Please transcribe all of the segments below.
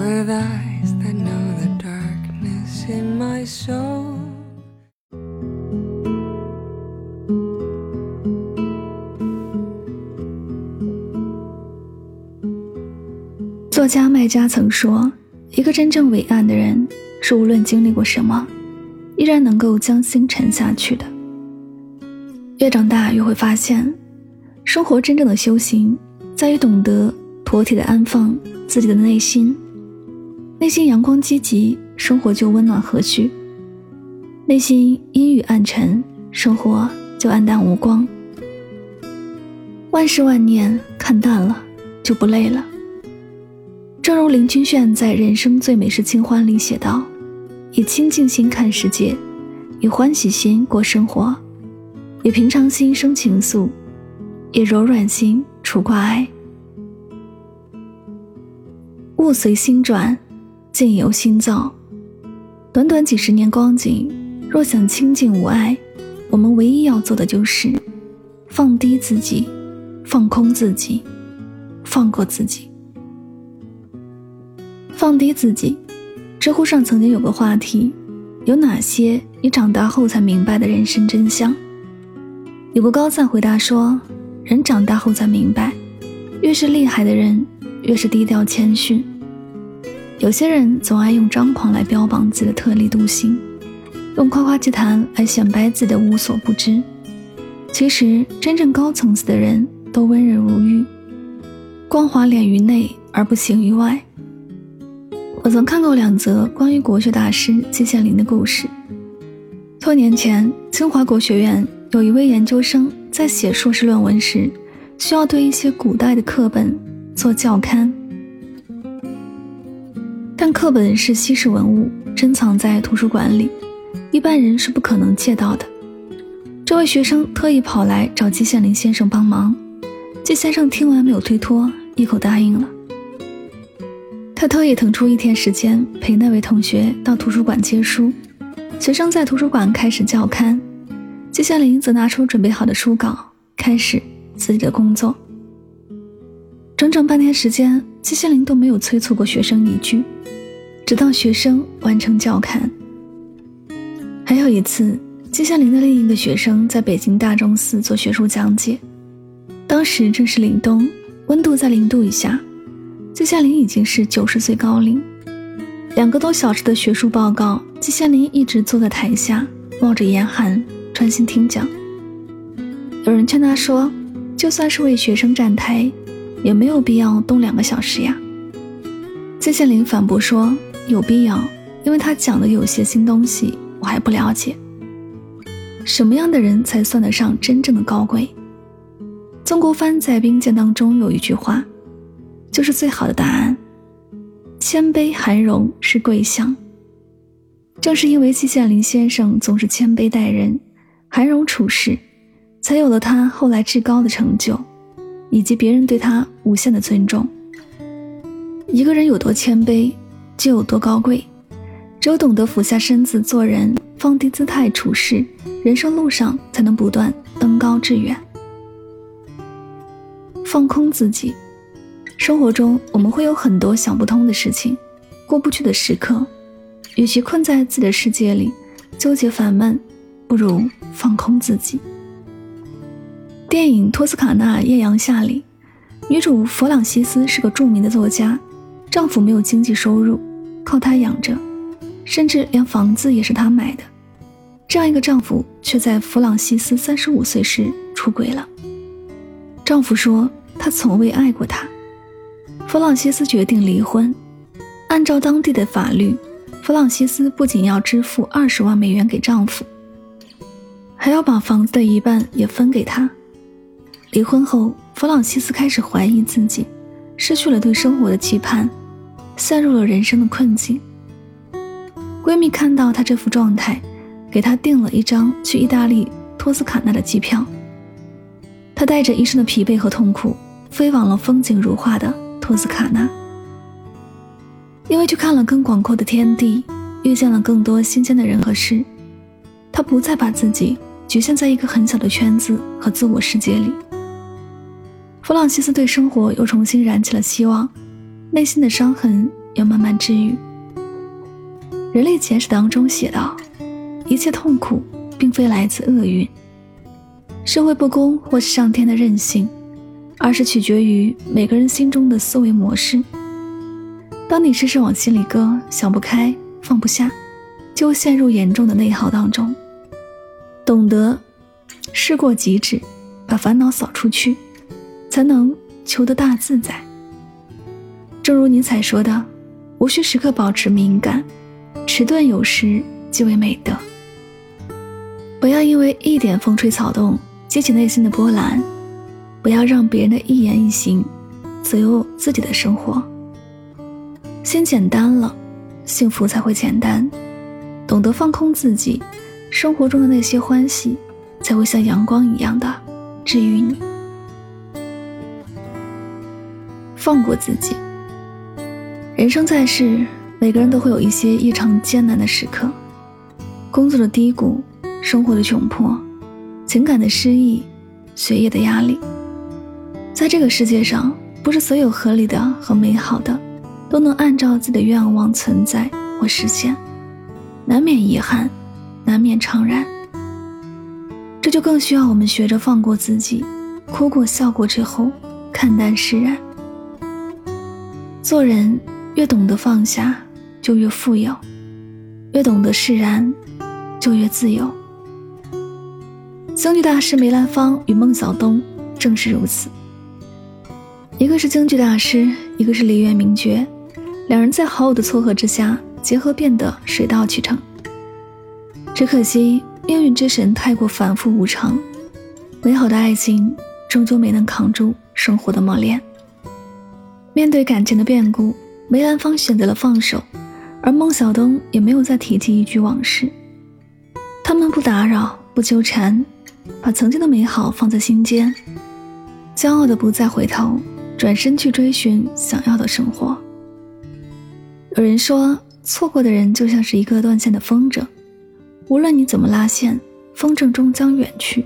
With eyes that know the darkness in my soul. 作家麦家曾说一个真正伟岸的人是无论经历过什么依然能够将心沉下去的。越长大越会发现生活真正的修行在于懂得妥帖的安放自己的内心内心阳光积极，生活就温暖和煦；内心阴郁暗沉，生活就黯淡无光。万事万念看淡了，就不累了。正如林清炫在《人生最美是清欢》里写道：“以清净心看世界，以欢喜心过生活，以平常心生情愫，以柔软心除挂碍。物随心转。”境由心造，短短几十年光景，若想清净无碍，我们唯一要做的就是放低自己，放空自己，放过自己。放低自己。知乎上曾经有个话题：有哪些你长大后才明白的人生真相？有个高赞回答说：人长大后才明白，越是厉害的人，越是低调谦逊。有些人总爱用张狂来标榜自己的特立独行，用夸夸其谈来显摆自己的无所不知。其实，真正高层次的人都温润如玉，光滑脸于内而不形于外。我曾看过两则关于国学大师季羡林的故事。多年前，清华国学院有一位研究生在写硕士论文时，需要对一些古代的课本做校勘。但课本是稀世文物，珍藏在图书馆里，一般人是不可能借到的。这位学生特意跑来找季羡林先生帮忙，季先生听完没有推脱，一口答应了。他特意腾出一天时间陪那位同学到图书馆借书，学生在图书馆开始校勘，季羡林则拿出准备好的书稿，开始自己的工作。整整半天时间，季羡林都没有催促过学生一句。直到学生完成教刊。还有一次，季羡林的另一个学生在北京大钟寺做学术讲解，当时正是凛冬，温度在零度以下，季羡林已经是九十岁高龄。两个多小时的学术报告，季羡林一直坐在台下，冒着严寒专心听讲。有人劝他说：“就算是为学生站台，也没有必要冻两个小时呀。”季羡林反驳说。有必要，因为他讲的有些新东西我还不了解。什么样的人才算得上真正的高贵？曾国藩在兵谏当中有一句话，就是最好的答案：谦卑含容是贵相。正是因为季羡林先生总是谦卑待人、含容处事，才有了他后来至高的成就，以及别人对他无限的尊重。一个人有多谦卑？就有多高贵，只有懂得俯下身子做人，放低姿态处事，人生路上才能不断登高致远。放空自己，生活中我们会有很多想不通的事情，过不去的时刻，与其困在自己的世界里纠结烦闷，不如放空自己。电影《托斯卡纳艳阳下》里，女主弗朗西斯是个著名的作家，丈夫没有经济收入。靠她养着，甚至连房子也是她买的。这样一个丈夫，却在弗朗西斯三十五岁时出轨了。丈夫说他从未爱过她。弗朗西斯决定离婚。按照当地的法律，弗朗西斯不仅要支付二十万美元给丈夫，还要把房子的一半也分给他。离婚后，弗朗西斯开始怀疑自己，失去了对生活的期盼。陷入了人生的困境。闺蜜看到她这副状态，给她订了一张去意大利托斯卡纳的机票。她带着一身的疲惫和痛苦，飞往了风景如画的托斯卡纳。因为去看了更广阔的天地，遇见了更多新鲜的人和事，她不再把自己局限在一个很小的圈子和自我世界里。弗朗西斯对生活又重新燃起了希望，内心的伤痕又慢慢治愈。《人类简史》当中写道：“一切痛苦并非来自厄运、社会不公或是上天的任性，而是取决于每个人心中的思维模式。当你时时往心里搁，想不开，放不下，就会陷入严重的内耗当中。懂得事过即止，把烦恼扫出去。”才能求得大自在。正如尼采说的：“无需时刻保持敏感，迟钝有时即为美德。”不要因为一点风吹草动激起内心的波澜，不要让别人的一言一行左右自己的生活。心简单了，幸福才会简单。懂得放空自己，生活中的那些欢喜才会像阳光一样的治愈你。放过自己。人生在世，每个人都会有一些异常艰难的时刻，工作的低谷，生活的窘迫，情感的失意，学业的压力。在这个世界上，不是所有合理的和美好的，都能按照自己的愿望存在或实现，难免遗憾，难免怅然。这就更需要我们学着放过自己，哭过笑过之后，看淡释然。做人越懂得放下，就越富有；越懂得释然，就越自由。京剧大师梅兰芳与孟小冬正是如此。一个是京剧大师，一个是梨园名角，两人在好友的撮合之下结合，变得水到渠成。只可惜命运之神太过反复无常，美好的爱情终究没能扛住生活的磨练。面对感情的变故，梅兰芳选择了放手，而孟小冬也没有再提及一句往事。他们不打扰，不纠缠，把曾经的美好放在心间，骄傲的不再回头，转身去追寻想要的生活。有人说，错过的人就像是一个断线的风筝，无论你怎么拉线，风筝终将远去。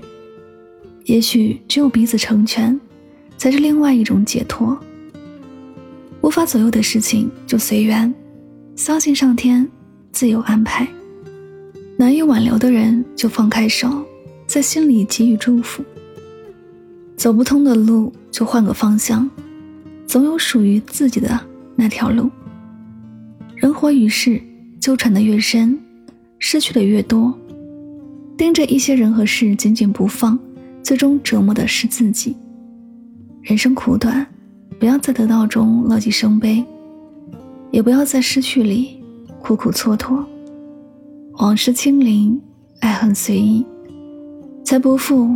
也许只有彼此成全，才是另外一种解脱。无法左右的事情就随缘，相信上天自有安排。难以挽留的人就放开手，在心里给予祝福。走不通的路就换个方向，总有属于自己的那条路。人活于世，纠缠的越深，失去的越多。盯着一些人和事紧紧不放，最终折磨的是自己。人生苦短。不要在得到中乐极生悲，也不要在失去里苦苦蹉跎。往事清零，爱恨随意，才不负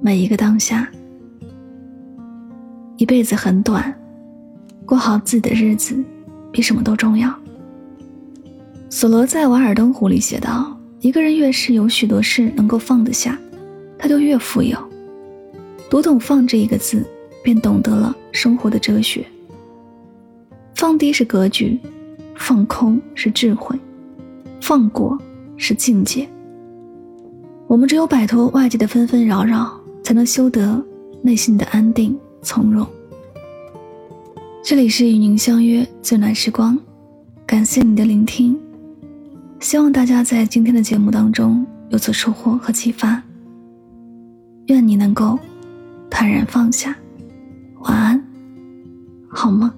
每一个当下。一辈子很短，过好自己的日子比什么都重要。索罗在《瓦尔登湖》里写道：“一个人越是有许多事能够放得下，他就越富有。”读懂“放”这一个字。便懂得了生活的哲学。放低是格局，放空是智慧，放过是境界。我们只有摆脱外界的纷纷扰扰，才能修得内心的安定从容。这里是与您相约最暖时光，感谢你的聆听，希望大家在今天的节目当中有所收获和启发。愿你能够坦然放下。晚安，好梦？